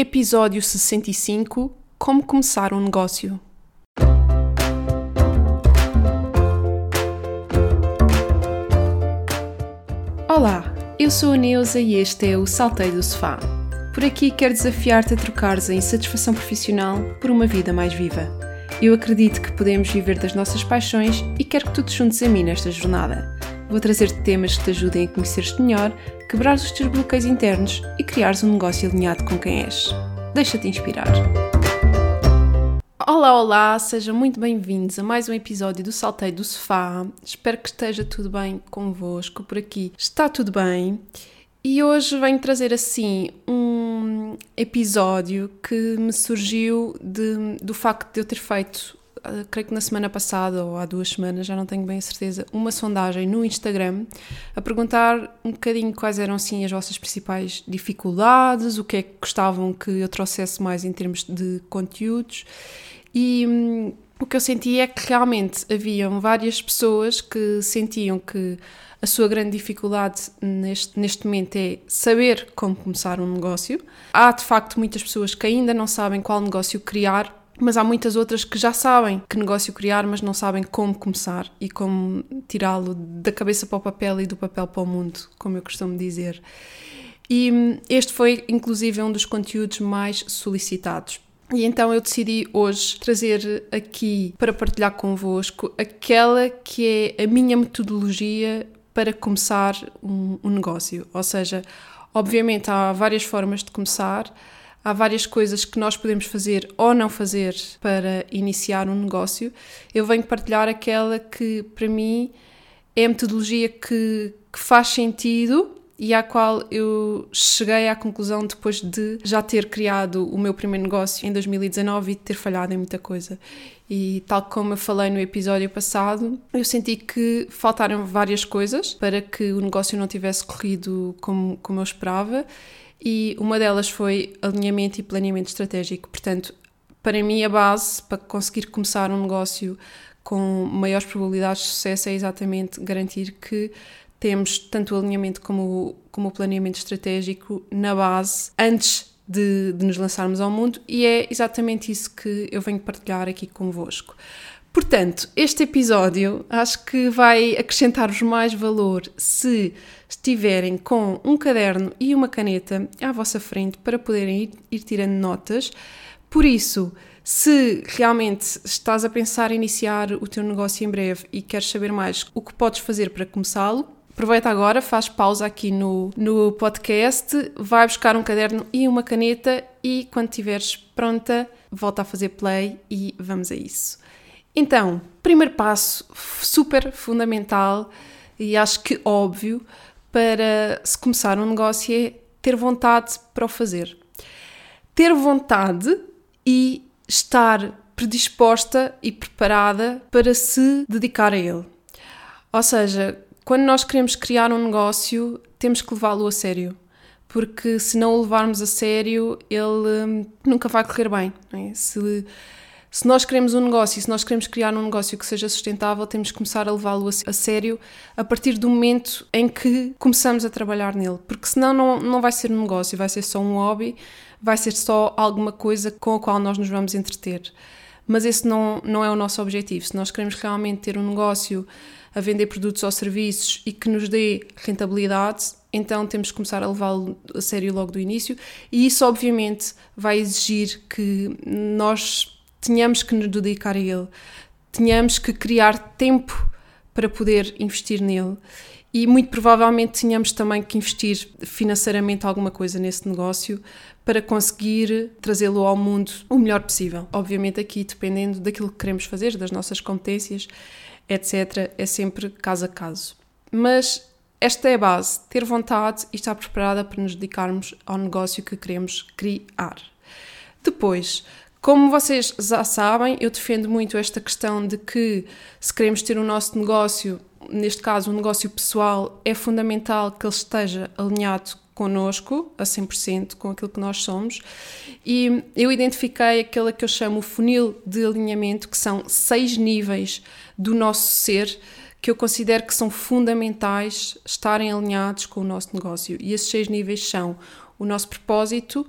Episódio 65 Como começar um negócio. Olá, eu sou a Neuza e este é o Saltei do Sofá. Por aqui quero desafiar-te a trocares a insatisfação profissional por uma vida mais viva. Eu acredito que podemos viver das nossas paixões e quero que tu te juntes a mim nesta jornada. Vou trazer-te temas que te ajudem a conhecer-te melhor, quebrar os teus bloqueios internos e criares um negócio alinhado com quem és. Deixa-te inspirar. Olá, olá, sejam muito bem-vindos a mais um episódio do Salteio do Sofá. Espero que esteja tudo bem convosco por aqui. Está tudo bem. E hoje venho trazer assim um episódio que me surgiu de, do facto de eu ter feito, creio que na semana passada ou há duas semanas, já não tenho bem certeza, uma sondagem no Instagram a perguntar um bocadinho quais eram assim as vossas principais dificuldades, o que é que gostavam que eu trouxesse mais em termos de conteúdos. E hum, o que eu senti é que realmente haviam várias pessoas que sentiam que a sua grande dificuldade neste, neste momento é saber como começar um negócio. Há de facto muitas pessoas que ainda não sabem qual negócio criar, mas há muitas outras que já sabem que negócio criar, mas não sabem como começar e como tirá-lo da cabeça para o papel e do papel para o mundo, como eu costumo dizer. E hum, este foi, inclusive, um dos conteúdos mais solicitados. E então eu decidi hoje trazer aqui para partilhar convosco aquela que é a minha metodologia para começar um, um negócio. Ou seja, obviamente há várias formas de começar, há várias coisas que nós podemos fazer ou não fazer para iniciar um negócio. Eu venho partilhar aquela que, para mim, é a metodologia que, que faz sentido e à qual eu cheguei à conclusão depois de já ter criado o meu primeiro negócio em 2019 e ter falhado em muita coisa. E tal como eu falei no episódio passado, eu senti que faltaram várias coisas para que o negócio não tivesse corrido como, como eu esperava, e uma delas foi alinhamento e planeamento estratégico. Portanto, para mim, a base para conseguir começar um negócio com maiores probabilidades de sucesso é exatamente garantir que temos tanto o alinhamento como, como o planeamento estratégico na base antes de, de, nos lançarmos ao mundo e é exatamente isso que eu venho partilhar aqui convosco. Portanto, este episódio acho que vai acrescentar-vos mais valor se estiverem com um caderno e uma caneta à vossa frente para poderem ir, ir tirando notas. Por isso, se realmente estás a pensar em iniciar o teu negócio em breve e queres saber mais o que podes fazer para começá-lo, Aproveita agora, faz pausa aqui no, no podcast, vai buscar um caderno e uma caneta e quando estiveres pronta, volta a fazer play e vamos a isso. Então, primeiro passo super fundamental e acho que óbvio para se começar um negócio é ter vontade para o fazer. Ter vontade e estar predisposta e preparada para se dedicar a ele. Ou seja, quando nós queremos criar um negócio, temos que levá-lo a sério. Porque se não o levarmos a sério, ele hum, nunca vai correr bem. É? Se, se nós queremos um negócio, se nós queremos criar um negócio que seja sustentável, temos que começar a levá-lo a, a sério a partir do momento em que começamos a trabalhar nele. Porque senão não, não vai ser um negócio, vai ser só um hobby, vai ser só alguma coisa com a qual nós nos vamos entreter. Mas esse não, não é o nosso objetivo. Se nós queremos realmente ter um negócio a vender produtos ou serviços e que nos dê rentabilidade, então temos que começar a levá-lo a sério logo do início, e isso obviamente vai exigir que nós tenhamos que nos dedicar a ele, tenhamos que criar tempo para poder investir nele e muito provavelmente tenhamos também que investir financeiramente alguma coisa nesse negócio para conseguir trazê-lo ao mundo o melhor possível. Obviamente aqui dependendo daquilo que queremos fazer, das nossas competências etc., é sempre caso a caso. Mas esta é a base: ter vontade e estar preparada para nos dedicarmos ao negócio que queremos criar. Depois, como vocês já sabem, eu defendo muito esta questão de que se queremos ter o nosso negócio, neste caso um negócio pessoal, é fundamental que ele esteja alinhado connosco a 100% com aquilo que nós somos. E eu identifiquei aquela que eu chamo o funil de alinhamento que são seis níveis do nosso ser que eu considero que são fundamentais estarem alinhados com o nosso negócio. E esses seis níveis são o nosso propósito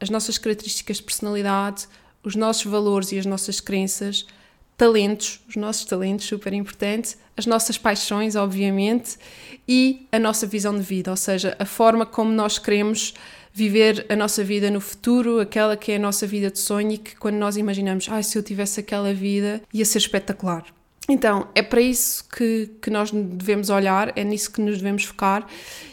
as nossas características de personalidade, os nossos valores e as nossas crenças, talentos, os nossos talentos, super importante, as nossas paixões, obviamente, e a nossa visão de vida, ou seja, a forma como nós queremos viver a nossa vida no futuro, aquela que é a nossa vida de sonho e que quando nós imaginamos, ah, se eu tivesse aquela vida, ia ser espetacular. Então, é para isso que, que nós devemos olhar, é nisso que nos devemos focar.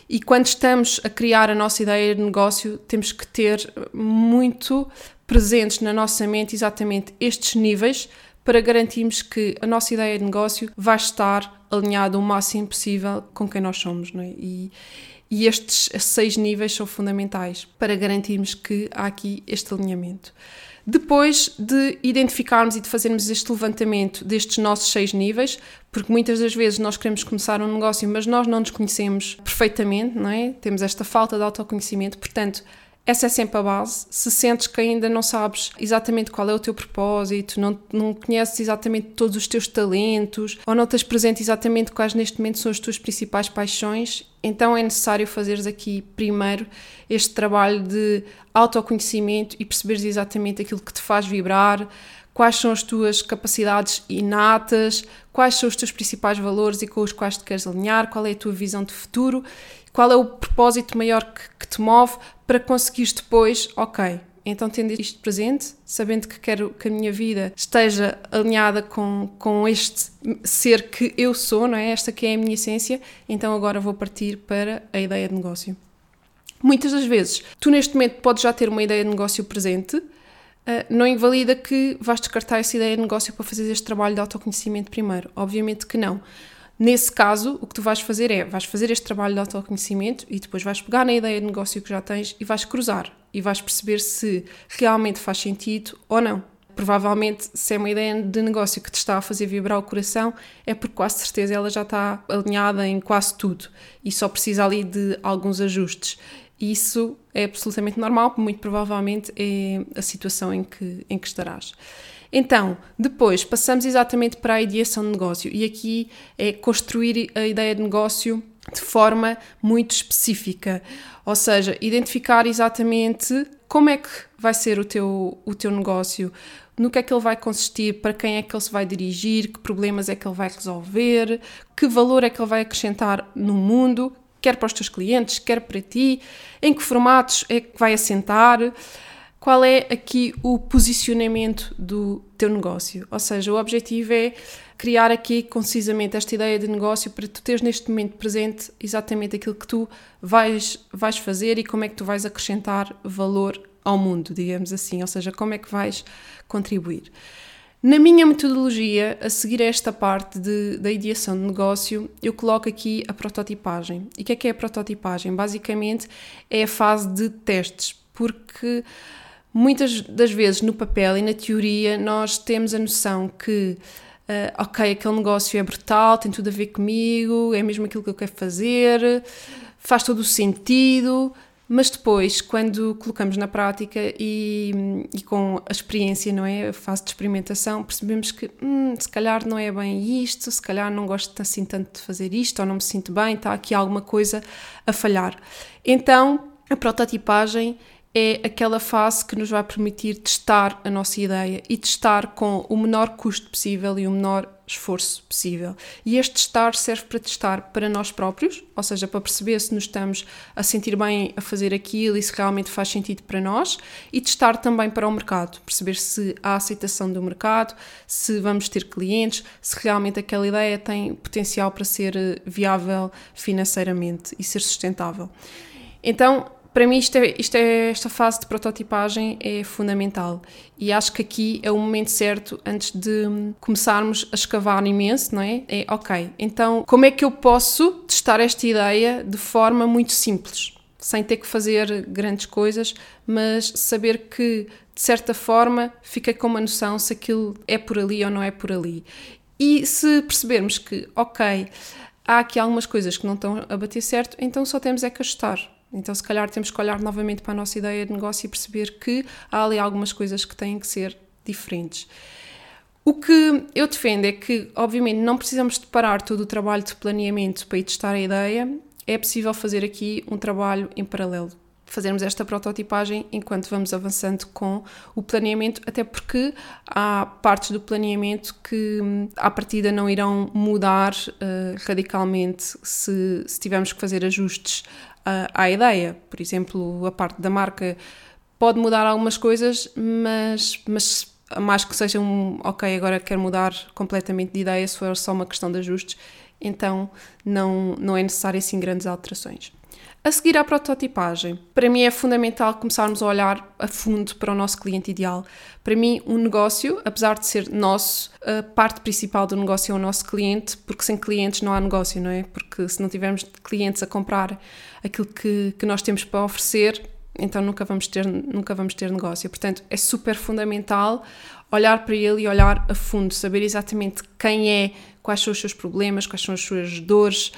E quando estamos a criar a nossa ideia de negócio, temos que ter muito presentes na nossa mente exatamente estes níveis para garantirmos que a nossa ideia de negócio vai estar alinhada o máximo possível com quem nós somos. Não é? e, e estes seis níveis são fundamentais para garantirmos que há aqui este alinhamento. Depois de identificarmos e de fazermos este levantamento destes nossos seis níveis, porque muitas das vezes nós queremos começar um negócio, mas nós não nos conhecemos perfeitamente, não é? Temos esta falta de autoconhecimento, portanto, essa é sempre a base. Se sentes que ainda não sabes exatamente qual é o teu propósito, não, não conheces exatamente todos os teus talentos, ou não tens presente exatamente quais neste momento são as tuas principais paixões, então é necessário fazeres aqui primeiro este trabalho de autoconhecimento e perceberes exatamente aquilo que te faz vibrar, quais são as tuas capacidades inatas, quais são os teus principais valores e com os quais te queres alinhar, qual é a tua visão de futuro, qual é o propósito maior que, que te move para conseguires depois, ok, então, tendo isto presente, sabendo que quero que a minha vida esteja alinhada com, com este ser que eu sou, não é? Esta que é a minha essência, então agora vou partir para a ideia de negócio. Muitas das vezes, tu neste momento podes já ter uma ideia de negócio presente, Uh, não invalida que vais descartar essa ideia de negócio para fazer este trabalho de autoconhecimento primeiro. Obviamente que não. Nesse caso, o que tu vais fazer é, vais fazer este trabalho de autoconhecimento e depois vais pegar na ideia de negócio que já tens e vais cruzar e vais perceber se realmente faz sentido ou não. Provavelmente, se é uma ideia de negócio que te está a fazer vibrar o coração, é porque quase certeza ela já está alinhada em quase tudo e só precisa ali de alguns ajustes. Isso é absolutamente normal, muito provavelmente é a situação em que, em que estarás. Então, depois passamos exatamente para a ideação de negócio. E aqui é construir a ideia de negócio de forma muito específica, ou seja, identificar exatamente como é que vai ser o teu, o teu negócio, no que é que ele vai consistir, para quem é que ele se vai dirigir, que problemas é que ele vai resolver, que valor é que ele vai acrescentar no mundo, quer para os teus clientes, quer para ti, em que formatos é que vai assentar qual é aqui o posicionamento do teu negócio. Ou seja, o objetivo é criar aqui concisamente esta ideia de negócio para tu teres neste momento presente exatamente aquilo que tu vais, vais fazer e como é que tu vais acrescentar valor ao mundo, digamos assim, ou seja, como é que vais contribuir. Na minha metodologia, a seguir esta parte de, da ideação de negócio, eu coloco aqui a prototipagem. E o que é que é a prototipagem? Basicamente é a fase de testes, porque muitas das vezes no papel e na teoria nós temos a noção que uh, ok, aquele negócio é brutal, tem tudo a ver comigo, é mesmo aquilo que eu quero fazer, faz todo o sentido, mas depois, quando colocamos na prática e, e com a experiência, não é? A fase de experimentação, percebemos que hum, se calhar não é bem isto, se calhar não gosto assim tanto de fazer isto, ou não me sinto bem, está aqui alguma coisa a falhar. Então, a prototipagem é aquela fase que nos vai permitir testar a nossa ideia e testar com o menor custo possível e o menor esforço possível. E este testar serve para testar para nós próprios, ou seja, para perceber se nos estamos a sentir bem a fazer aquilo e se realmente faz sentido para nós, e testar também para o mercado, perceber se há aceitação do mercado, se vamos ter clientes, se realmente aquela ideia tem potencial para ser eh, viável financeiramente e ser sustentável. Então, para mim isto é, isto é, esta fase de prototipagem é fundamental e acho que aqui é o momento certo antes de começarmos a escavar imenso, não é? É ok, então como é que eu posso testar esta ideia de forma muito simples, sem ter que fazer grandes coisas, mas saber que de certa forma fica com uma noção se aquilo é por ali ou não é por ali. E se percebermos que, ok, há aqui algumas coisas que não estão a bater certo, então só temos é que ajustar então, se calhar, temos que olhar novamente para a nossa ideia de negócio e perceber que há ali algumas coisas que têm que ser diferentes. O que eu defendo é que, obviamente, não precisamos de parar todo o trabalho de planeamento para ir testar a ideia, é possível fazer aqui um trabalho em paralelo. Fazermos esta prototipagem enquanto vamos avançando com o planeamento, até porque há partes do planeamento que hum, à partida não irão mudar uh, radicalmente se, se, tivermos que fazer ajustes uh, à ideia. Por exemplo, a parte da marca pode mudar algumas coisas, mas, mas mais que seja um ok, agora quero mudar completamente de ideia, se for só uma questão de ajustes, então não, não é necessário assim grandes alterações. A seguir à prototipagem, para mim é fundamental começarmos a olhar a fundo para o nosso cliente ideal. Para mim, um negócio, apesar de ser nosso, a parte principal do negócio é o nosso cliente, porque sem clientes não há negócio, não é? Porque se não tivermos clientes a comprar aquilo que, que nós temos para oferecer, então nunca vamos ter nunca vamos ter negócio. Portanto, é super fundamental olhar para ele e olhar a fundo, saber exatamente quem é, quais são os seus problemas, quais são as suas dores,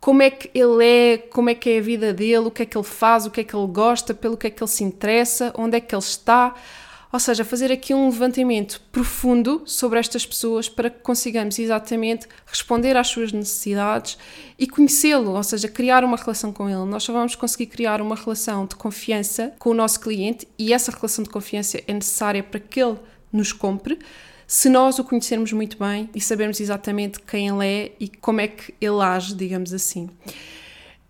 como é que ele é, como é que é a vida dele, o que é que ele faz, o que é que ele gosta, pelo que é que ele se interessa, onde é que ele está. Ou seja, fazer aqui um levantamento profundo sobre estas pessoas para que consigamos exatamente responder às suas necessidades e conhecê-lo, ou seja, criar uma relação com ele. Nós só vamos conseguir criar uma relação de confiança com o nosso cliente e essa relação de confiança é necessária para que ele nos compre se nós o conhecermos muito bem e sabermos exatamente quem ele é e como é que ele age, digamos assim.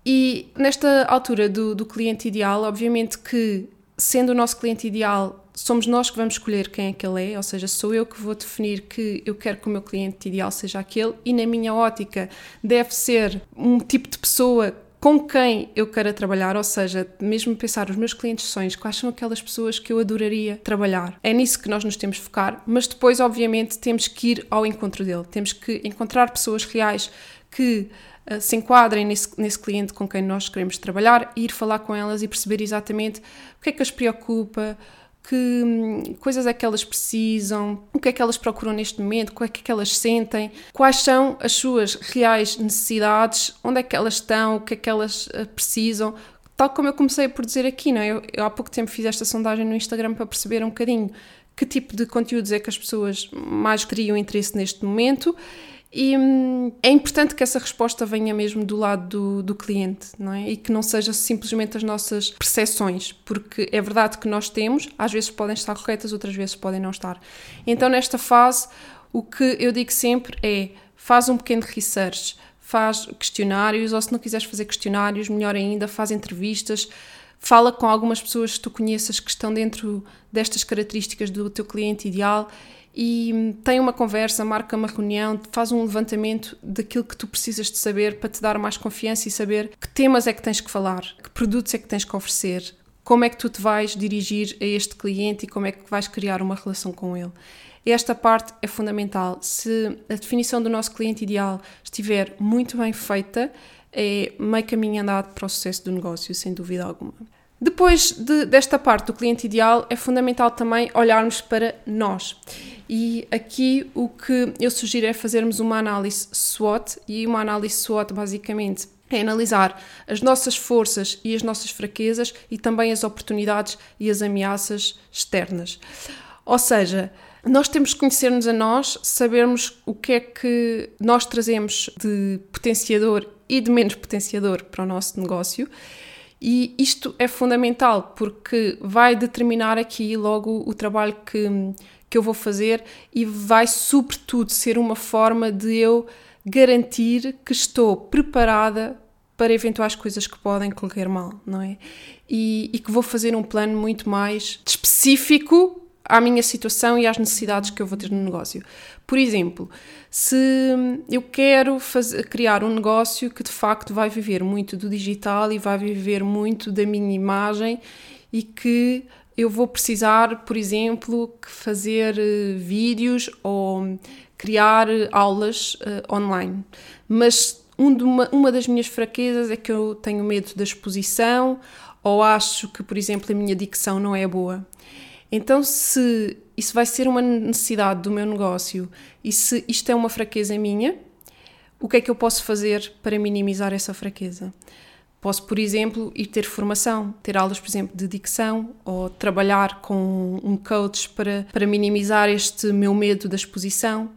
E nesta altura do, do cliente ideal, obviamente que sendo o nosso cliente ideal somos nós que vamos escolher quem é que ele é, ou seja, sou eu que vou definir que eu quero que o meu cliente ideal seja aquele, e na minha ótica deve ser um tipo de pessoa com quem eu quero trabalhar, ou seja, mesmo pensar os meus clientes sonhos, quais são aquelas pessoas que eu adoraria trabalhar. É nisso que nós nos temos de focar, mas depois, obviamente, temos que ir ao encontro dele, temos que encontrar pessoas reais que uh, se enquadrem nesse, nesse cliente com quem nós queremos trabalhar, ir falar com elas e perceber exatamente o que é que as preocupa, que hum, coisas é que elas precisam, o que é que elas procuram neste momento, o que é que elas sentem, quais são as suas reais necessidades, onde é que elas estão, o que é que elas eh, precisam. Tal como eu comecei por dizer aqui, não é? eu, eu há pouco tempo fiz esta sondagem no Instagram para perceber um bocadinho que tipo de conteúdos é que as pessoas mais teriam interesse neste momento e hum, é importante que essa resposta venha mesmo do lado do, do, cliente, não é? E que não seja simplesmente as nossas percepções, porque é verdade que nós temos, às vezes podem estar corretas, outras vezes podem não estar. Então, nesta fase, o que eu digo sempre é: faz um pequeno research, faz questionários, ou se não quiseres fazer questionários, melhor ainda, faz entrevistas. Fala com algumas pessoas que tu conheças que estão dentro destas características do teu cliente ideal e tem uma conversa, marca uma reunião, faz um levantamento daquilo que tu precisas de saber para te dar mais confiança e saber que temas é que tens que falar, que produtos é que tens que oferecer, como é que tu te vais dirigir a este cliente e como é que vais criar uma relação com ele. Esta parte é fundamental. Se a definição do nosso cliente ideal estiver muito bem feita, é meio caminho andado para o sucesso do negócio, sem dúvida alguma. Depois de, desta parte do cliente ideal, é fundamental também olharmos para nós. E aqui o que eu sugiro é fazermos uma análise SWOT, e uma análise SWOT basicamente é analisar as nossas forças e as nossas fraquezas e também as oportunidades e as ameaças externas. Ou seja, nós temos que conhecer-nos a nós, sabermos o que é que nós trazemos de potenciador e de menos potenciador para o nosso negócio e isto é fundamental porque vai determinar aqui logo o trabalho que, que eu vou fazer e vai, sobretudo, ser uma forma de eu garantir que estou preparada para eventuais coisas que podem correr mal, não é? E, e que vou fazer um plano muito mais específico à minha situação e às necessidades que eu vou ter no negócio. Por exemplo, se eu quero fazer, criar um negócio que de facto vai viver muito do digital e vai viver muito da minha imagem e que eu vou precisar, por exemplo, fazer uh, vídeos ou criar aulas uh, online. Mas um uma, uma das minhas fraquezas é que eu tenho medo da exposição ou acho que, por exemplo, a minha dicção não é boa. Então, se isso vai ser uma necessidade do meu negócio e se isto é uma fraqueza minha, o que é que eu posso fazer para minimizar essa fraqueza? Posso, por exemplo, ir ter formação, ter aulas, por exemplo, de dicção ou trabalhar com um coach para, para minimizar este meu medo da exposição.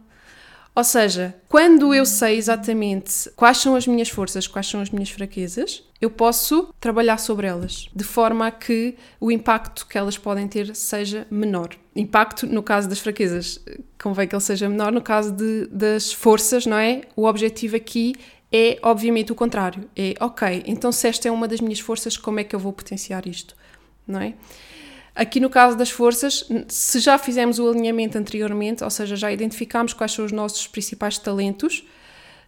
Ou seja, quando eu sei exatamente quais são as minhas forças, quais são as minhas fraquezas, eu posso trabalhar sobre elas, de forma a que o impacto que elas podem ter seja menor. Impacto, no caso das fraquezas, convém que ele seja menor, no caso de, das forças, não é? O objetivo aqui é, obviamente, o contrário. É, ok, então se esta é uma das minhas forças, como é que eu vou potenciar isto, não é? Aqui no caso das forças, se já fizemos o alinhamento anteriormente, ou seja, já identificamos quais são os nossos principais talentos,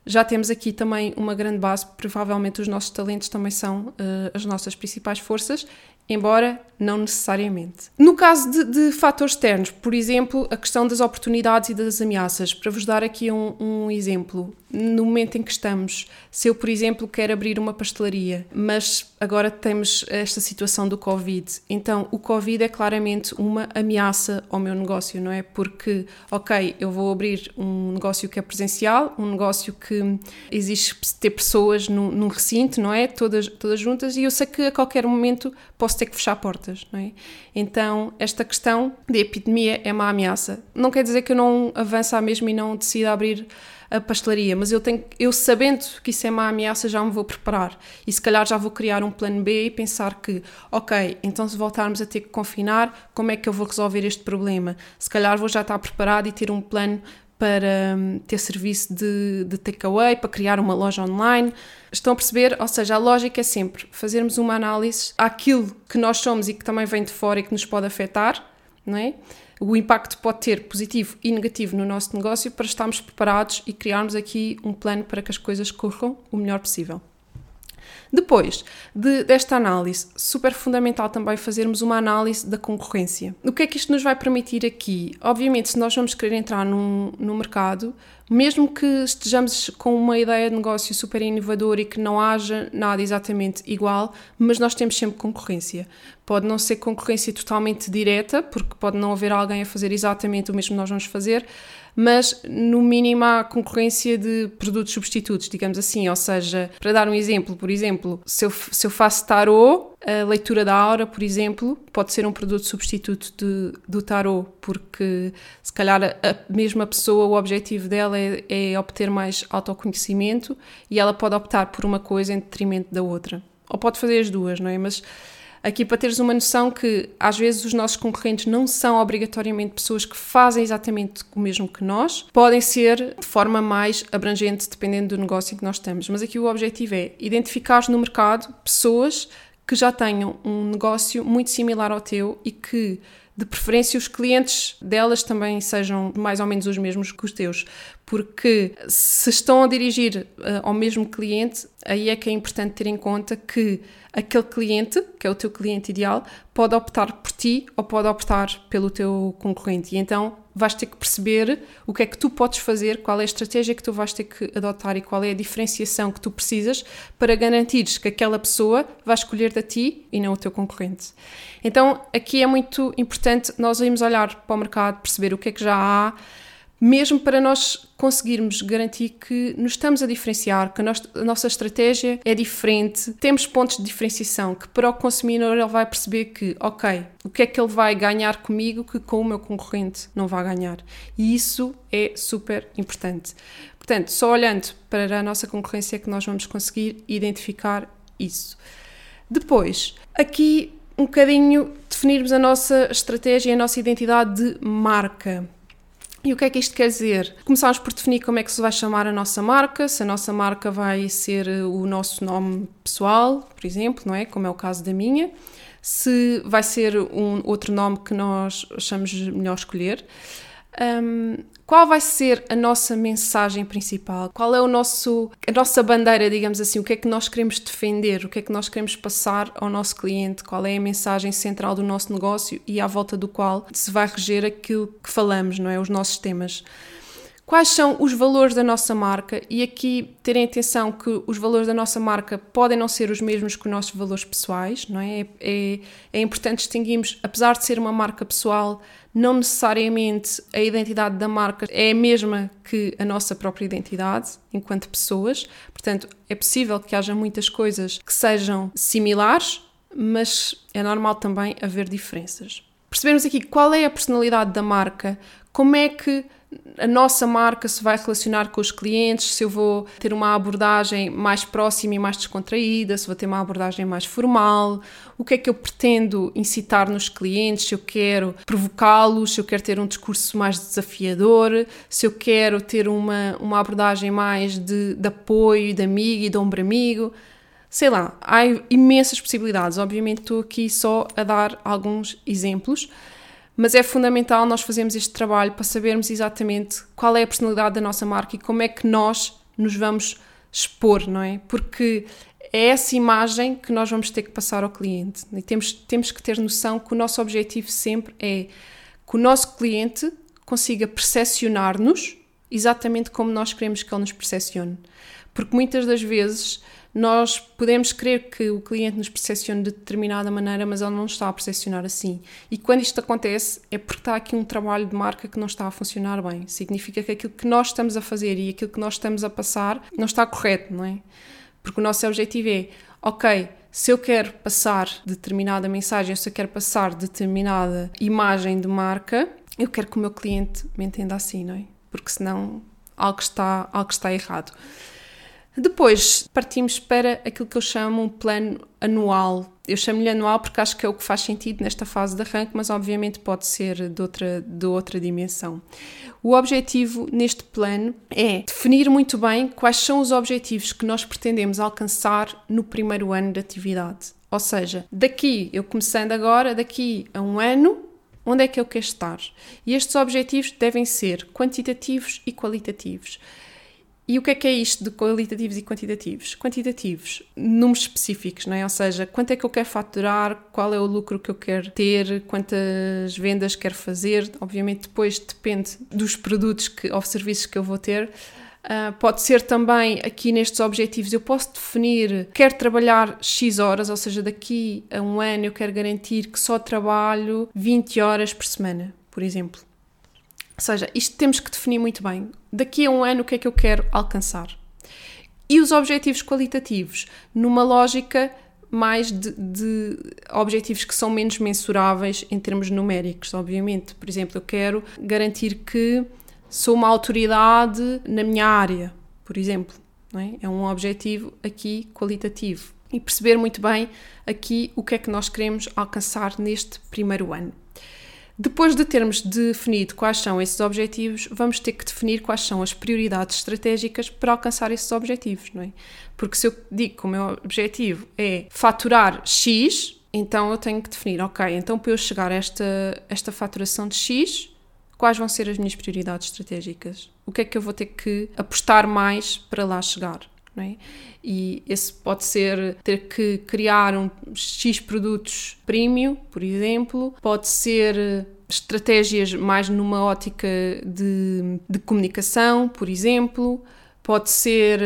já temos aqui também uma grande base, provavelmente os nossos talentos também são uh, as nossas principais forças, embora não necessariamente. No caso de, de, fatores externos, por exemplo, a questão das oportunidades e das ameaças, para vos dar aqui um, um, exemplo, no momento em que estamos, se eu, por exemplo, quero abrir uma pastelaria, mas agora temos esta situação do Covid, então o Covid é claramente uma ameaça ao meu negócio, não é? Porque, ok, eu vou abrir um negócio que é presencial, um negócio que exige ter pessoas num, num recinto, não é? Todas, todas juntas, e eu sei que a qualquer momento posso ter que fechar portas não é? Então, esta questão de epidemia é uma ameaça. Não quer dizer que eu não avance à mesma e não decida abrir a pastelaria, mas eu tenho, eu sabendo que isso é uma ameaça, já me vou preparar e se calhar já vou criar um plano B e pensar que, ok, então se voltarmos a ter que confinar, como é que eu vou resolver este problema? Se calhar vou já estar preparado e ter um plano para hum, ter serviço de, de takeaway, para criar uma loja online. Estão a perceber? Ou seja, a lógica é sempre fazermos uma análise àquilo que nós somos e que também vem de fora e que nos pode afetar, não é? O impacto pode ter positivo e negativo no nosso negócio para estarmos preparados e criarmos aqui um plano para que as coisas corram o melhor possível. Depois de, desta análise, super fundamental também fazermos uma análise da concorrência. O que é que isto nos vai permitir aqui? Obviamente, se nós vamos querer entrar num, num mercado, mesmo que estejamos com uma ideia de negócio super inovadora e que não haja nada exatamente igual, mas nós temos sempre concorrência. Pode não ser concorrência totalmente direta, porque pode não haver alguém a fazer exatamente o mesmo que nós vamos fazer, mas no mínimo há concorrência de produtos substitutos, digamos assim. Ou seja, para dar um exemplo, por exemplo, se eu, se eu faço tarot, a leitura da aura, por exemplo, pode ser um produto substituto de, do tarot, porque se calhar a, a mesma pessoa, o objetivo dela é, é obter mais autoconhecimento e ela pode optar por uma coisa em detrimento da outra. Ou pode fazer as duas, não é? Mas Aqui para teres uma noção que às vezes os nossos concorrentes não são obrigatoriamente pessoas que fazem exatamente o mesmo que nós, podem ser de forma mais abrangente dependendo do negócio em que nós estamos. Mas aqui o objetivo é identificar no mercado pessoas que já tenham um negócio muito similar ao teu e que de preferência os clientes delas também sejam mais ou menos os mesmos que os teus, porque se estão a dirigir uh, ao mesmo cliente, aí é que é importante ter em conta que aquele cliente, que é o teu cliente ideal, pode optar por ti ou pode optar pelo teu concorrente. E então vais ter que perceber o que é que tu podes fazer, qual é a estratégia que tu vais ter que adotar e qual é a diferenciação que tu precisas para garantires que aquela pessoa vai escolher-te a ti e não o teu concorrente. Então aqui é muito importante nós irmos olhar para o mercado, perceber o que é que já há mesmo para nós conseguirmos garantir que nos estamos a diferenciar, que a, nossa estratégia é diferente, temos pontos de diferenciação que para o consumidor ele vai perceber que, ok, o que é que ele vai ganhar comigo que com o meu concorrente não vai ganhar. E isso é super importante. Portanto, só olhando para a nossa concorrência é que nós vamos conseguir identificar isso. Depois, aqui um bocadinho definirmos a nossa estratégia e a nossa identidade de marca. E o que é que isto quer dizer? Começámos por definir como é que se vai chamar a nossa marca, se a nossa marca vai ser eh, o nosso nome pessoal, por exemplo, não é? Como é o caso da minha, se vai ser um outro nome que nós achamos melhor escolher. Um, qual vai ser a nossa mensagem principal? Qual é o nosso, a nossa bandeira, digamos assim? O que é que nós queremos defender? O que é que nós queremos passar ao nosso cliente? Qual é a mensagem central do nosso negócio e à volta do qual se vai reger aquilo que falamos, não é? Os nossos temas. Quais são os valores da nossa marca? E aqui terem atenção que os valores da nossa marca podem não ser os mesmos que os nossos valores pessoais, não é? É, é importante distinguirmos, apesar de ser uma marca pessoal, não necessariamente a identidade da marca é a mesma que a nossa própria identidade enquanto pessoas. Portanto, é possível que haja muitas coisas que sejam similares, mas é normal também haver diferenças. Percebemos aqui qual é a personalidade da marca, como é que a nossa marca se vai relacionar com os clientes, se eu vou ter uma abordagem mais próxima e mais descontraída, se vou ter uma abordagem mais formal, o que é que eu pretendo incitar nos clientes, se eu quero provocá-los, se eu quero ter um discurso mais desafiador, se eu quero ter uma, uma abordagem mais de, de apoio, de amigo e de ombro amigo. Sei lá, há imensas possibilidades. Obviamente estou aqui só a dar alguns exemplos mas é fundamental nós fazermos este trabalho para sabermos exatamente qual é a personalidade da nossa marca e como é que nós nos vamos expor, não é? Porque é essa imagem que nós vamos ter que passar ao cliente. E temos, temos que ter noção que o nosso objetivo sempre é que o nosso cliente consiga percepcionar-nos exatamente como nós queremos que ele nos percepcione. Porque muitas das vezes nós podemos crer que o cliente nos percepcione de determinada maneira, mas ele não está a percepcionar assim. E quando isto acontece, é porque está aqui um trabalho de marca que não está a funcionar bem. Significa que aquilo que nós estamos a fazer e aquilo que nós estamos a passar não está correto, não é? Porque o nosso objetivo é, ok, se eu quero passar determinada mensagem, se eu quero passar determinada imagem de marca, eu quero que o meu cliente me entenda assim, não é? Porque senão algo está, algo está errado. Depois partimos para aquilo que eu chamo um plano anual. Eu chamo-lhe anual porque acho que é o que faz sentido nesta fase de arranque, mas obviamente pode ser de outra, de outra dimensão. O objetivo neste plano é definir muito bem quais são os objetivos que nós pretendemos alcançar no primeiro ano de atividade. Ou seja, daqui, eu começando agora, daqui a um ano, onde é que eu quero estar? E estes objetivos devem ser quantitativos e qualitativos. E o que é que é isto de qualitativos e quantitativos? Quantitativos, números específicos, não é? Ou seja, quanto é que eu quero faturar, qual é o lucro que eu quero ter, quantas vendas quero fazer. Obviamente, depois depende dos produtos que, ou serviços que eu vou ter. Uh, pode ser também aqui nestes objetivos, eu posso definir, quero trabalhar X horas, ou seja, daqui a um ano eu quero garantir que só trabalho 20 horas por semana, por exemplo. Seja, isto temos que definir muito bem. Daqui a um ano, o que é que eu quero alcançar? E os objetivos qualitativos, numa lógica mais de, de, objetivos que são menos mensuráveis em termos numéricos, obviamente. Por exemplo, eu quero garantir que sou uma autoridade na minha área, por exemplo. É? é um objetivo aqui qualitativo. E perceber muito bem aqui o que é que nós queremos alcançar neste primeiro ano. Depois de termos definido quais são esses objetivos, vamos ter que definir quais são as prioridades estratégicas para alcançar esses objetivos, não é? Porque se eu digo que o meu objetivo é faturar X, então eu tenho que definir, ok, então para eu chegar a esta, esta faturação de X, quais vão ser as minhas prioridades estratégicas? O que é que eu vou ter que apostar mais para lá chegar? É? E esse pode ser ter que criar um X produtos premium, por exemplo, pode ser estratégias mais numa ótica de, de comunicação, por exemplo, pode ser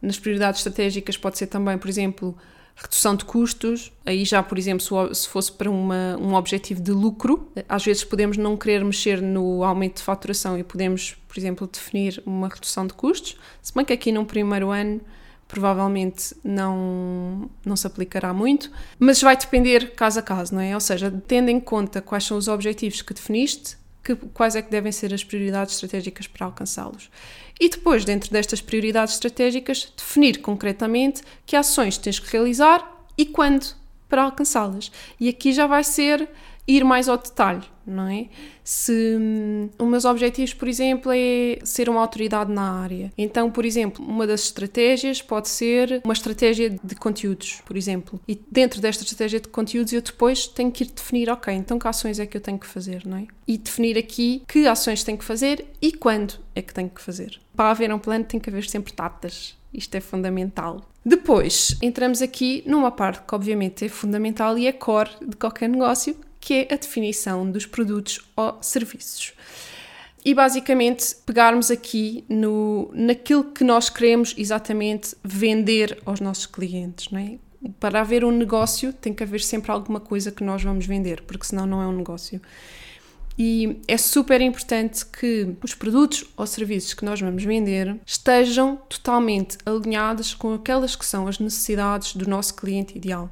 nas prioridades estratégicas, pode ser também, por exemplo, redução de custos, aí já, por exemplo, se fosse para uma, um objetivo de lucro, às vezes podemos não querer mexer no aumento de faturação e podemos, por exemplo, definir uma redução de custos, se bem que aqui num primeiro ano provavelmente não, não se aplicará muito, mas vai depender caso a caso, não é? Ou seja, tendo em conta quais são os objetivos que definiste, que, quais é que devem ser as prioridades estratégicas para alcançá-los. E depois, dentro destas prioridades estratégicas, definir concretamente que ações tens que realizar e quando para alcançá-las. E aqui já vai ser ir mais ao detalhe, não é? Se um, os meus objetivos, por exemplo, é ser uma autoridade na área, então, por exemplo, uma das estratégias pode ser uma estratégia de conteúdos, por exemplo. E dentro desta estratégia de conteúdos, eu depois tenho que ir definir, ok, então que ações é que eu tenho que fazer, não é? E definir aqui que ações tenho que fazer e quando é que tenho que fazer. Para haver um plano, tem que haver sempre datas. Isto é fundamental. Depois, entramos aqui numa parte que, obviamente, é fundamental e é core de qualquer negócio, que é a definição dos produtos ou serviços. E basicamente pegarmos aqui no, naquilo que nós queremos exatamente vender aos nossos clientes, não é? Para haver um negócio tem que haver sempre alguma coisa que nós vamos vender, porque senão não é um negócio. E é super importante que os produtos ou serviços que nós vamos vender estejam totalmente alinhados com aquelas que são as necessidades do nosso cliente ideal.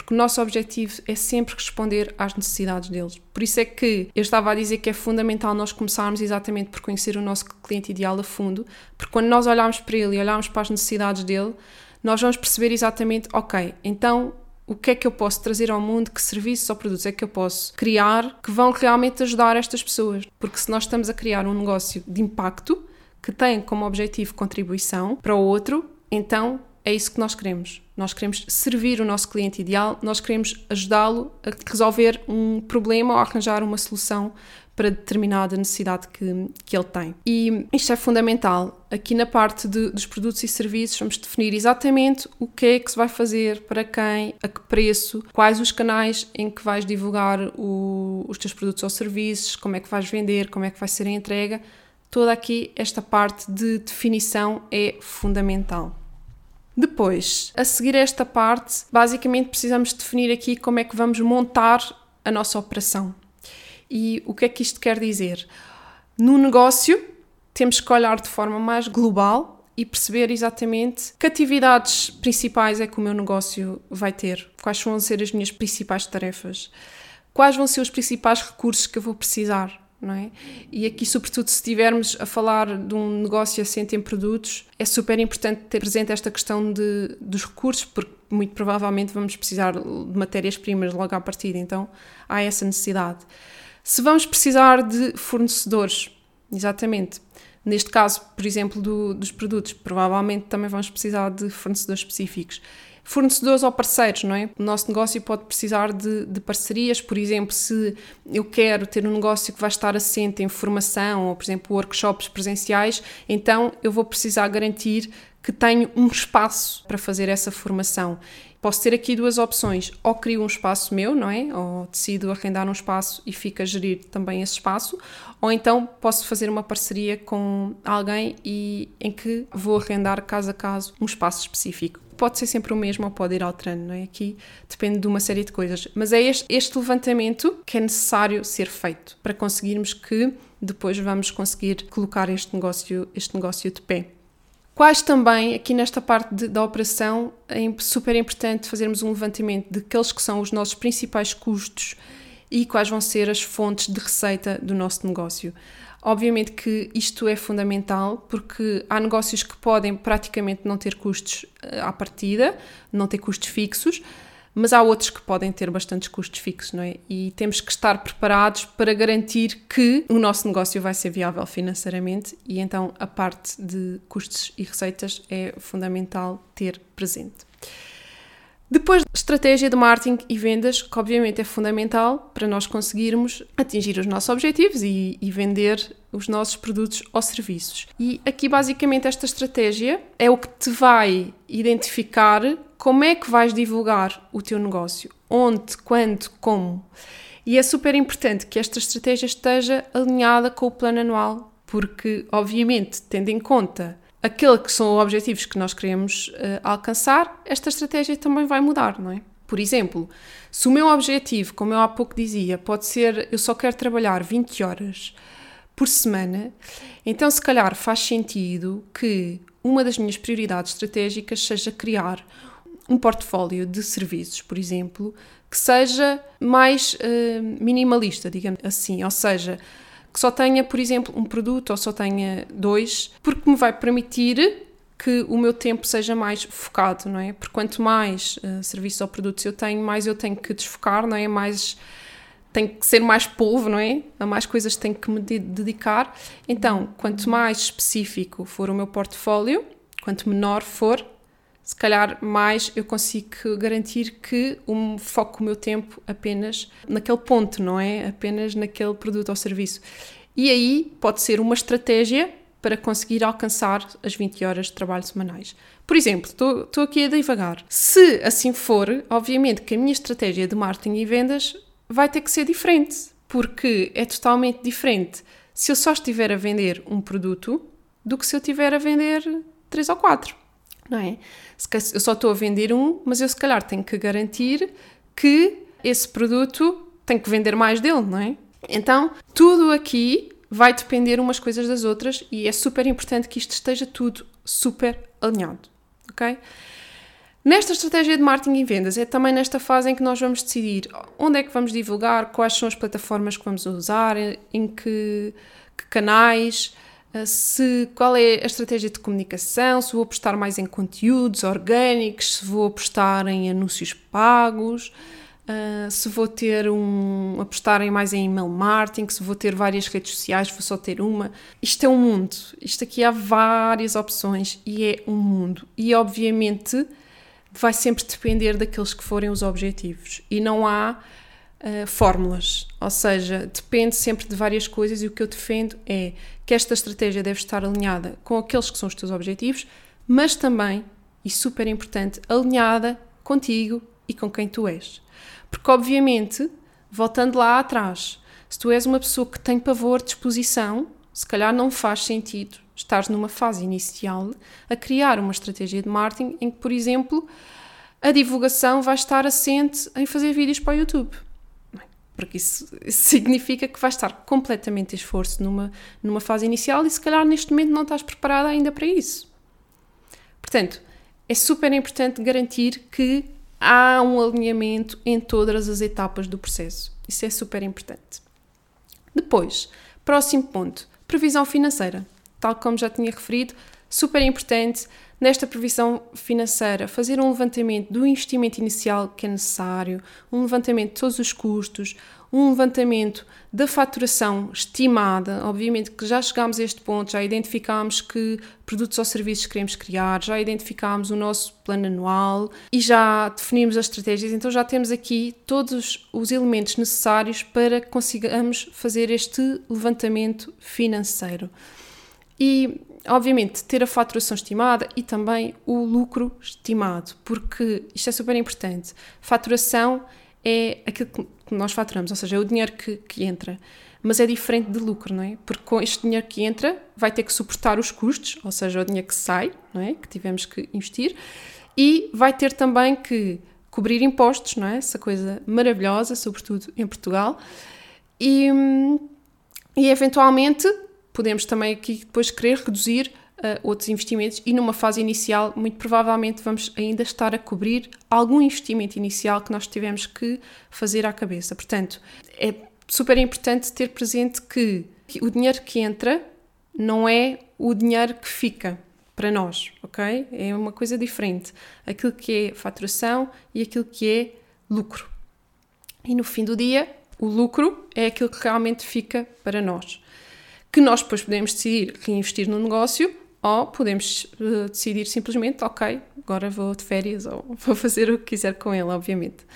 Porque o nosso objetivo é sempre responder às necessidades deles. Por isso é que eu estava a dizer que é fundamental nós começarmos exatamente por conhecer o nosso cliente ideal a fundo, porque quando nós olharmos para ele e olharmos para as necessidades dele, nós vamos perceber exatamente, ok, então o que é que eu posso trazer ao mundo, que serviços ou produtos é que eu posso criar que vão realmente ajudar estas pessoas. Porque se nós estamos a criar um negócio de impacto que tem como objetivo contribuição para o outro, então é isso que nós queremos. Nós queremos servir o nosso cliente ideal, nós queremos ajudá-lo a resolver um problema ou arranjar uma solução para determinada necessidade que, que ele tem. E isto é fundamental. Aqui na parte de, dos produtos e serviços, vamos definir exatamente o que é que se vai fazer, para quem, a que preço, quais os canais em que vais divulgar o, os teus produtos ou serviços, como é que vais vender, como é que vai ser a entrega. Toda aqui esta parte de definição é fundamental. Depois, a seguir esta parte, basicamente precisamos definir aqui como é que vamos montar a nossa operação. E o que é que isto quer dizer? No negócio, temos que olhar de forma mais global e perceber exatamente que atividades principais é que o meu negócio vai ter, quais vão ser as minhas principais tarefas, quais vão ser os principais recursos que eu vou precisar não é? E aqui, sobretudo, se estivermos a falar de um negócio assente em produtos, é super importante ter presente esta questão de, dos recursos, porque muito provavelmente vamos precisar de matérias-primas logo à partida, então há essa necessidade. Se vamos precisar de fornecedores, exatamente. Neste caso, por exemplo, do, dos produtos, provavelmente também vamos precisar de fornecedores específicos fornecedores ou parceiros, não é? O nosso negócio pode precisar de, de, parcerias, por exemplo, se eu quero ter um negócio que vai estar assente em formação ou, por exemplo, workshops presenciais, então eu vou precisar garantir que tenho um espaço para fazer essa formação. Posso ter aqui duas opções: ou crio um espaço meu, não é? Ou decido arrendar um espaço e fico a gerir também esse espaço, ou então posso fazer uma parceria com alguém e em que vou arrendar caso a caso um espaço específico pode ser sempre o mesmo ou pode ir alterando, não é? Aqui depende de uma série de coisas. Mas é este, este levantamento que é necessário ser feito para conseguirmos que depois vamos conseguir colocar este negócio, este negócio de pé. Quais também, aqui nesta parte de, da operação, é super importante fazermos um levantamento de aqueles que são os nossos principais custos e quais vão ser as fontes de receita do nosso negócio. Obviamente que isto é fundamental porque há negócios que podem praticamente não ter custos eh, à partida, não ter custos fixos, mas há outros que podem ter bastantes custos fixos, não é? E temos que estar preparados para garantir que o nosso negócio vai ser viável financeiramente e então a parte de custos e receitas é fundamental ter presente. Depois, estratégia de marketing e vendas, que obviamente é fundamental para nós conseguirmos atingir os nossos objetivos e, e, vender os nossos produtos ou serviços. E aqui, basicamente, esta estratégia é o que te vai identificar como é que vais divulgar o teu negócio, onde, quando, como. E é super importante que esta estratégia esteja alinhada com o plano anual, porque, obviamente, tendo em conta aquele que são os objetivos que nós queremos uh, alcançar, esta estratégia também vai mudar, não é? Por exemplo, se o meu objetivo, como eu há pouco dizia, pode ser eu só quero trabalhar 20 horas por semana, então se calhar faz sentido que uma das minhas prioridades estratégicas seja criar um portfólio de serviços, por exemplo, que seja mais uh, minimalista, digamos assim, ou seja, que só tenha, por exemplo, um produto ou só tenha dois, porque me vai permitir que o meu tempo seja mais focado, não é? Porque quanto mais uh, serviços ou produtos eu tenho, mais eu tenho que desfocar, não é? Mais tem que ser mais polvo, não é? A mais coisas tenho que me dedicar. Então, quanto mais específico for o meu portfólio, quanto menor for, se calhar mais eu consigo garantir que um, foco o meu tempo apenas naquele ponto, não é? Apenas naquele produto ou serviço. E aí pode ser uma estratégia para conseguir alcançar as 20 horas de trabalho semanais. Por exemplo, estou aqui a divagar. Se assim for, obviamente que a minha estratégia de marketing e vendas vai ter que ser diferente, porque é totalmente diferente se eu só estiver a vender um produto do que se eu estiver a vender três ou quatro não é? Eu só estou a vender um, mas eu se calhar tenho que garantir que esse produto tem que vender mais dele, não é? Então, tudo aqui vai depender umas coisas das outras e é super importante que isto esteja tudo super alinhado, ok? Nesta estratégia de marketing e vendas, é também nesta fase em que nós vamos decidir onde é que vamos divulgar, quais são as plataformas que vamos usar, em que, que canais, se, qual é a estratégia de comunicação, se vou apostar mais em conteúdos orgânicos, se vou apostar em anúncios pagos, uh, se vou ter um. apostar em mais em email marketing, se vou ter várias redes sociais, vou só ter uma. Isto é um mundo. Isto aqui há várias opções e é um mundo. E obviamente vai sempre depender daqueles que forem os objetivos. E não há uh, fórmulas, ou seja, depende sempre de várias coisas. E o que eu defendo é que esta estratégia deve estar alinhada com aqueles que são os teus objetivos, mas também, e super importante, alinhada contigo e com quem tu és. Porque, obviamente, voltando lá atrás, se tu és uma pessoa que tem pavor de exposição, se calhar não faz sentido estás numa fase inicial a criar uma estratégia de marketing em que, por exemplo, a divulgação vai estar assente em fazer vídeos para o YouTube. Porque isso, significa que vais estar completamente esforço numa, numa fase inicial e se calhar neste momento não estás preparada ainda para isso. Portanto, é super importante garantir que há um alinhamento em todas as etapas do processo. Isso é super importante. Depois, próximo ponto: previsão financeira tal como já tinha referido, super importante nesta previsão financeira fazer um levantamento do investimento inicial que é necessário, um levantamento de todos os custos, um levantamento da faturação estimada. Obviamente que já chegámos a este ponto, já identificámos que produtos ou serviços queremos criar, já identificámos o nosso plano anual e já definimos as estratégias, então já temos aqui todos os elementos necessários para que consigamos fazer este levantamento financeiro e, obviamente, ter a faturação estimada e também o lucro estimado, porque isto é super importante. Faturação é aquilo que nós faturamos, ou seja, é o dinheiro que, que entra, mas é diferente de lucro, não é? Porque com este dinheiro que entra vai ter que suportar os custos, ou seja, o dinheiro que sai, não é? Que tivemos que investir, e vai ter também que cobrir impostos, não é? Essa coisa maravilhosa, sobretudo em Portugal, e, hum, e eventualmente podemos também aqui depois querer reduzir uh, outros investimentos e numa fase inicial, muito provavelmente vamos ainda estar a cobrir algum investimento inicial que nós tivemos que fazer à cabeça. Portanto, é super importante ter presente que o dinheiro que entra não é o dinheiro que fica para nós, ok? É uma coisa diferente. Aquilo que é faturação e aquilo que é lucro. E no fim do dia, o lucro é aquilo que realmente fica para nós que nós depois podemos decidir reinvestir no negócio ou podemos uh, decidir simplesmente, ok, agora vou de férias ou vou fazer o que quiser com ele, obviamente.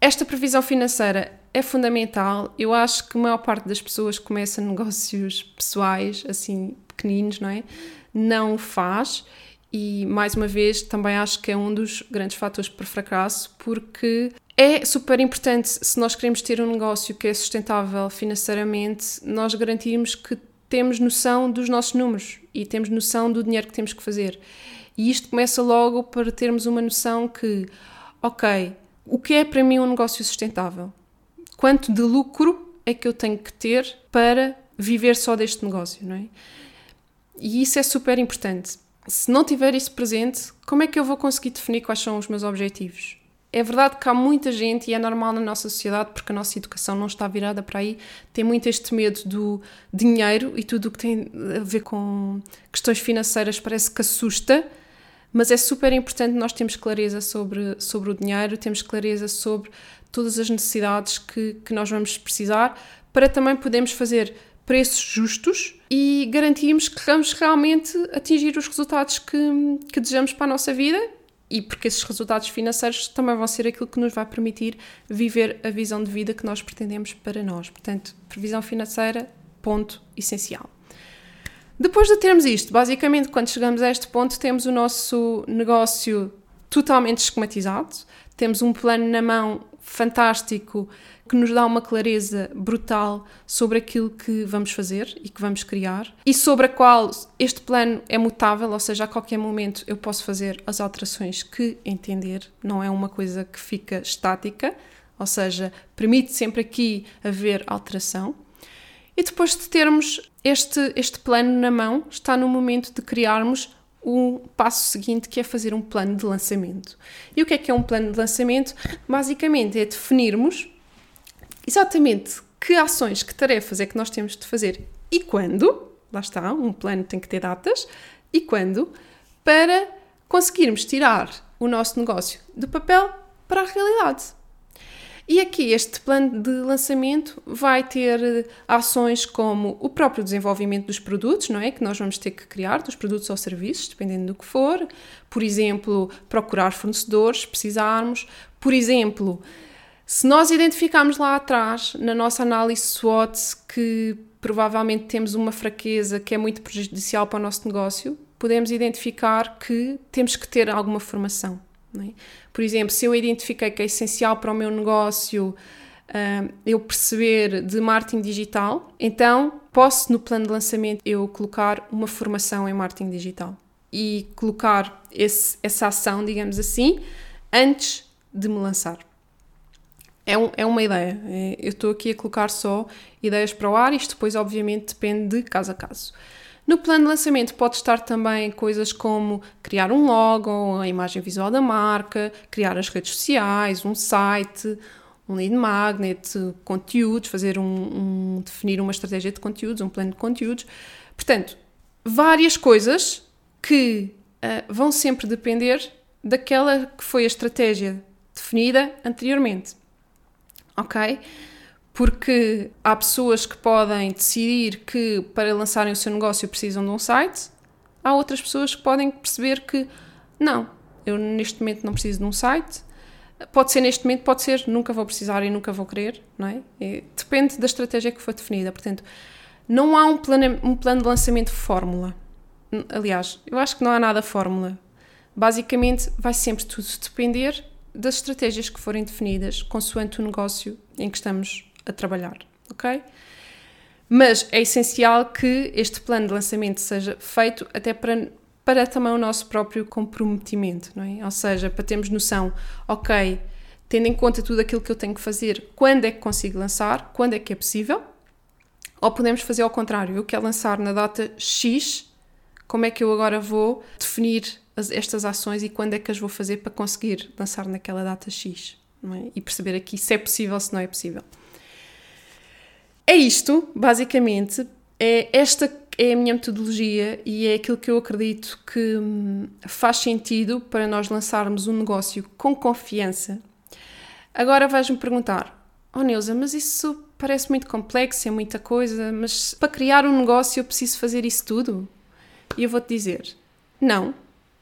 Esta previsão financeira é fundamental. Eu acho que a maior parte das pessoas que começam negócios pessoais, assim, pequeninos, não é? Não faz. E, mais uma vez, também acho que é um dos grandes fatores para fracasso, porque é super importante, se nós queremos ter um negócio que é sustentável financeiramente, nós garantirmos que temos noção dos nossos números e temos noção do dinheiro que temos que fazer. E isto começa logo para termos uma noção que, ok, o que é para mim um negócio sustentável? Quanto de lucro é que eu tenho que ter para viver só deste negócio, não é? E isso é super importante. Se não tiver isso presente, como é que eu vou conseguir definir quais são os meus objetivos? É verdade que há muita gente, e é normal na nossa sociedade, porque a nossa educação não está virada para aí, tem muito este medo do dinheiro e tudo o que tem a ver com questões financeiras parece que assusta, mas é super importante nós termos clareza sobre, sobre o dinheiro, temos clareza sobre todas as necessidades que, que nós vamos precisar, para também podermos fazer preços justos e garantirmos que vamos realmente atingir os resultados que, que desejamos para a nossa vida e porque esses resultados financeiros também vão ser aquilo que nos vai permitir viver a visão de vida que nós pretendemos para nós. Portanto, previsão financeira, ponto essencial. Depois de termos isto, basicamente, quando chegamos a este ponto, temos o nosso negócio totalmente esquematizado, temos um plano na mão fantástico que nos dá uma clareza brutal sobre aquilo que vamos fazer e que vamos criar e sobre a qual este plano é mutável, ou seja, a qualquer momento eu posso fazer as alterações que entender, não é uma coisa que fica estática, ou seja, permite sempre aqui haver alteração. E depois de termos este, este plano na mão, está no momento de criarmos o passo seguinte, que é fazer um plano de lançamento. E o que é que é um plano de lançamento? Basicamente é definirmos exatamente que ações, que tarefas é que nós temos de fazer e quando, lá está, um plano tem que ter datas, e quando, para conseguirmos tirar o nosso negócio do papel para a realidade. E aqui este plano de lançamento vai ter eh, ações como o próprio desenvolvimento dos produtos, não é? Que nós vamos ter que criar, dos produtos ou serviços, dependendo do que for. Por exemplo, procurar fornecedores, se precisarmos. Por exemplo, se nós identificarmos lá atrás, na nossa análise SWOT, que provavelmente temos uma fraqueza que é muito prejudicial para o nosso negócio, podemos identificar que temos que ter alguma formação. É? Por exemplo, se eu identifiquei que é essencial para o meu negócio uh, eu perceber de marketing digital, então posso no plano de lançamento eu colocar uma formação em marketing digital e colocar esse, essa ação, digamos assim, antes de me lançar. É, um, é uma ideia. É, eu estou aqui a colocar só ideias para o ar, isto depois, obviamente, depende de caso a caso. No plano de lançamento pode estar também coisas como criar um logo, a imagem visual da marca, criar as redes sociais, um site, um lead magnet, conteúdos, fazer um, um definir uma estratégia de conteúdos, um plano de conteúdos. Portanto, várias coisas que uh, vão sempre depender daquela que foi a estratégia definida anteriormente ok? Porque há pessoas que podem decidir que para lançarem o seu negócio precisam de um site, há outras pessoas que podem perceber que não, eu neste momento não preciso de um site. Pode ser neste momento, pode ser nunca vou precisar e nunca vou querer, não é? é depende da estratégia que foi definida. Portanto, não há um plano, um plano de lançamento fórmula. Aliás, eu acho que não há nada fórmula. Basicamente, vai sempre tudo depender das estratégias que forem definidas consoante o negócio em que estamos a trabalhar, ok? Mas é essencial que este plano de lançamento seja feito até para, para também o nosso próprio comprometimento, não é? Ou seja, para termos noção, ok, tendo em conta tudo aquilo que eu tenho que fazer, quando é que consigo lançar, quando é que é possível, ou podemos fazer ao contrário, eu quero lançar na data X, como é que eu agora vou definir estas ações e quando é que as vou fazer para conseguir lançar naquela data X é? e perceber aqui se é possível, se não é possível. É isto, basicamente, é esta é a minha metodologia e é aquilo que eu acredito que hum, faz sentido para nós lançarmos um negócio com confiança. Agora vais-me perguntar, oh Neuza, mas isso parece muito complexo, é muita coisa, mas para criar um negócio eu preciso fazer isso tudo? E eu vou-te dizer, não,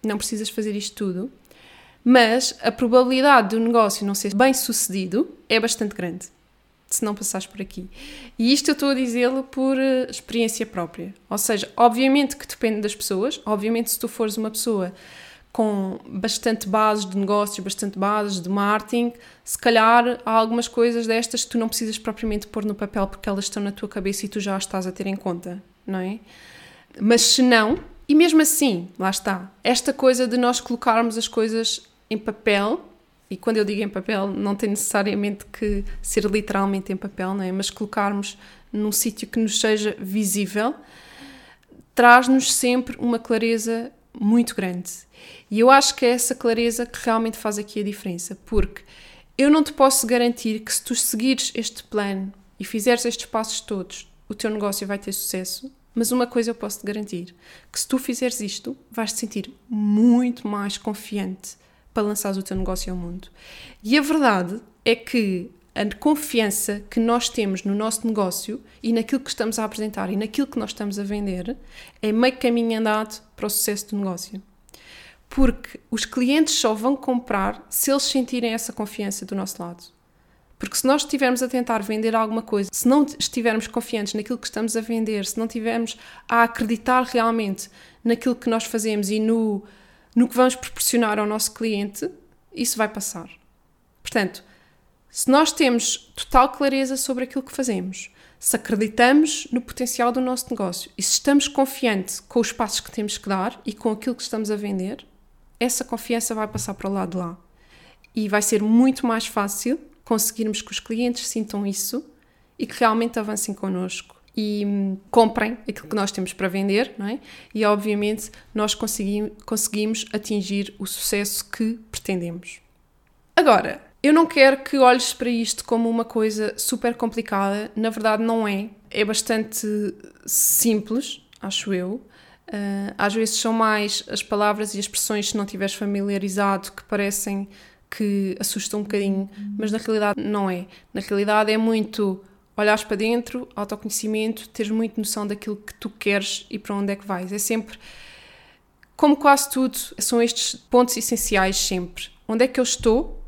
não precisas fazer isto tudo, mas a probabilidade do negócio não ser bem sucedido é bastante grande, se não passares por aqui. E isto eu estou a dizê-lo por uh, experiência própria. Ou seja, obviamente que depende das pessoas, obviamente se tu fores uma pessoa com bastante bases de negócios, bastante bases de marketing, se calhar há algumas coisas destas que tu não precisas propriamente pôr no papel porque elas estão na tua cabeça e tu já as estás a ter em conta, não é? Mas se não, e mesmo assim, lá está, esta coisa de nós colocarmos as coisas em papel, e quando eu digo em papel, não tem necessariamente que ser literalmente em papel, não é? mas colocarmos num sítio que nos seja visível, traz-nos sempre uma clareza muito grande. E eu acho que é essa clareza que realmente faz aqui a diferença, porque eu não te posso garantir que se tu seguires este plano e fizeres estes passos todos, o teu negócio vai ter sucesso, mas uma coisa eu posso te garantir: que se tu fizeres isto, vais te sentir muito mais confiante para lançares o teu negócio ao mundo. E a verdade é que a confiança que nós temos no nosso negócio e naquilo que estamos a apresentar e naquilo que nós estamos a vender é meio caminho andado para o sucesso do negócio. Porque os clientes só vão comprar se eles sentirem essa confiança do nosso lado. Porque se nós estivermos a tentar vender alguma coisa, se não estivermos confiantes naquilo que estamos a vender, se não estivermos a acreditar realmente naquilo que nós fazemos e no, no que vamos proporcionar ao nosso cliente, isso vai passar. Portanto, se nós temos total clareza sobre aquilo que fazemos, se acreditamos no potencial do nosso negócio e se estamos confiantes com os passos que temos que dar e com aquilo que estamos a vender, essa confiança vai passar para o lado de lá. E vai ser muito mais fácil conseguirmos que os clientes sintam isso e que realmente avancem connosco. e hum, comprem aquilo que nós temos para vender, não é? E obviamente nós conseguimos, conseguimos atingir o sucesso que pretendemos. Agora, eu não quero que olhes para isto como uma coisa super complicada, na verdade não é. É bastante simples, acho eu. Uh, às vezes são mais as palavras e expressões, se não estiveres familiarizado, que parecem que assustam um bocadinho, mas na realidade não é. Na realidade é muito olhares para dentro, autoconhecimento, teres muito noção daquilo que tu queres e para onde é que vais. É sempre, como quase tudo, são estes pontos essenciais sempre. Onde é que eu estou,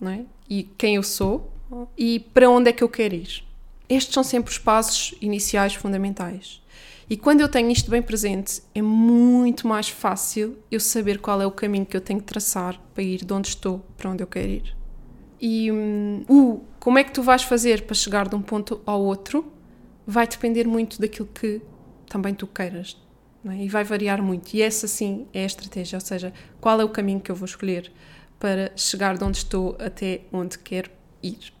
não é? E quem eu sou e para onde é que eu quero ir. Estes são sempre os passos iniciais fundamentais. E quando eu tenho isto bem presente, é muito mais fácil eu saber qual é o caminho que eu tenho que traçar para ir de onde estou para onde eu quero ir. E hum, o como é que tu vais fazer para chegar de um ponto ao outro vai depender muito daquilo que também tu queiras. É? E vai variar muito. E essa sim é a estratégia, ou seja, qual é o caminho que eu vou escolher para chegar de onde estou até onde quero ir.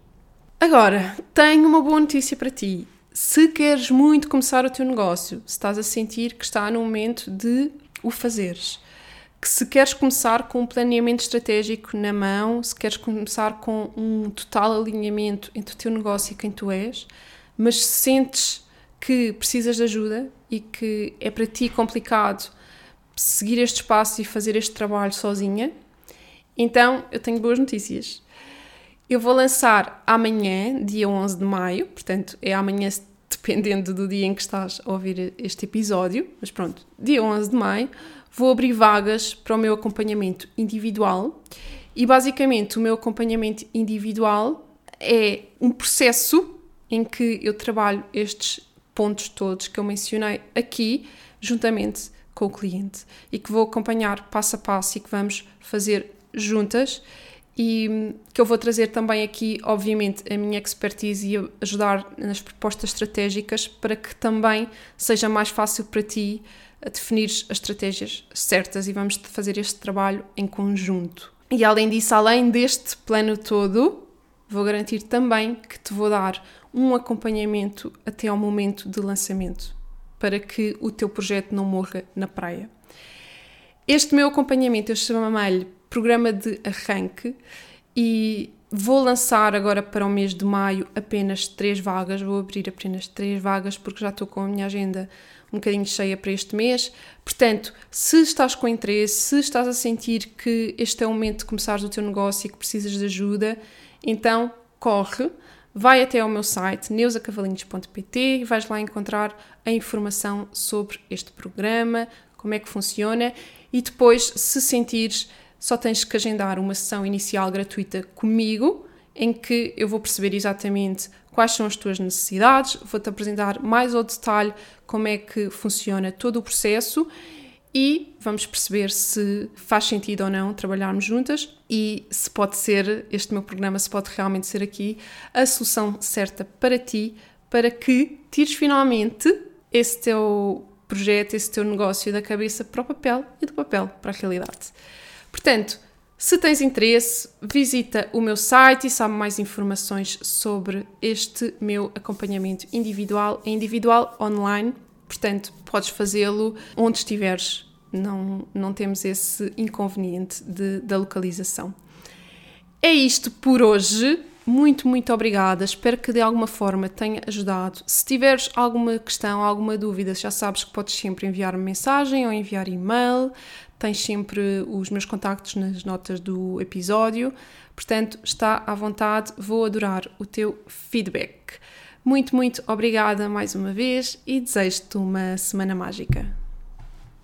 Agora, tenho uma boa notícia para ti se queres muito começar o teu negócio, se estás a sentir que está no momento de o fazeres, que se queres começar com um planeamento estratégico na mão, se queres começar com um total alinhamento entre o teu negócio e quem tu és, mas sentes que precisas de ajuda e que é para ti complicado seguir este espaço e fazer este trabalho sozinha, então eu tenho boas notícias. Eu vou lançar amanhã, dia 11 de maio, portanto é amanhã dependendo do dia em que estás a ouvir este episódio, mas pronto, dia 11 de maio, vou abrir vagas para o meu acompanhamento individual e basicamente o meu acompanhamento individual é um processo em que eu trabalho estes pontos todos que eu mencionei aqui, juntamente com o cliente e que vou acompanhar passo a passo e que vamos fazer juntas e que eu vou trazer também aqui, obviamente, a minha expertise e ajudar nas propostas estratégicas para que também seja mais fácil para ti definir as estratégias certas e vamos fazer este trabalho em conjunto. E além disso, além deste plano todo, vou garantir também que te vou dar um acompanhamento até ao momento de lançamento para que o teu projeto não morra na praia. Este meu acompanhamento eu chamo-lhe programa de arranque e vou lançar agora para o mês de maio apenas três vagas, vou abrir apenas três vagas porque já estou com a minha agenda um bocadinho cheia para este mês. Portanto, se estás com interesse, se estás a sentir que este é o momento de começares o teu negócio e que precisas de ajuda, então corre, vai até ao meu site neusacavalinhos.pt e vais lá encontrar a informação sobre este programa, como é que funciona e depois, se sentires só tens que agendar uma sessão inicial gratuita comigo, em que eu vou perceber exatamente quais são as tuas necessidades, vou-te apresentar mais ao detalhe como é que funciona todo o processo e vamos perceber se faz sentido ou não trabalharmos juntas e se pode ser, este meu programa, se pode realmente ser aqui a solução certa para ti, para que tires finalmente esse teu projeto, esse teu negócio da cabeça para o papel e do papel para a realidade. Portanto, se tens interesse, visita o meu site e sabe mais informações sobre este meu acompanhamento individual, é individual online, portanto, podes fazê-lo onde estiveres, não, não temos esse inconveniente de, da localização. É isto por hoje. Muito, muito obrigada. Espero que de alguma forma tenha ajudado. Se tiveres alguma questão, alguma dúvida, já sabes que podes sempre enviar-me mensagem ou enviar e-mail. Tens sempre os meus contactos nas notas do episódio. Portanto, está à vontade. Vou adorar o teu feedback. Muito, muito obrigada mais uma vez e desejo-te uma semana mágica.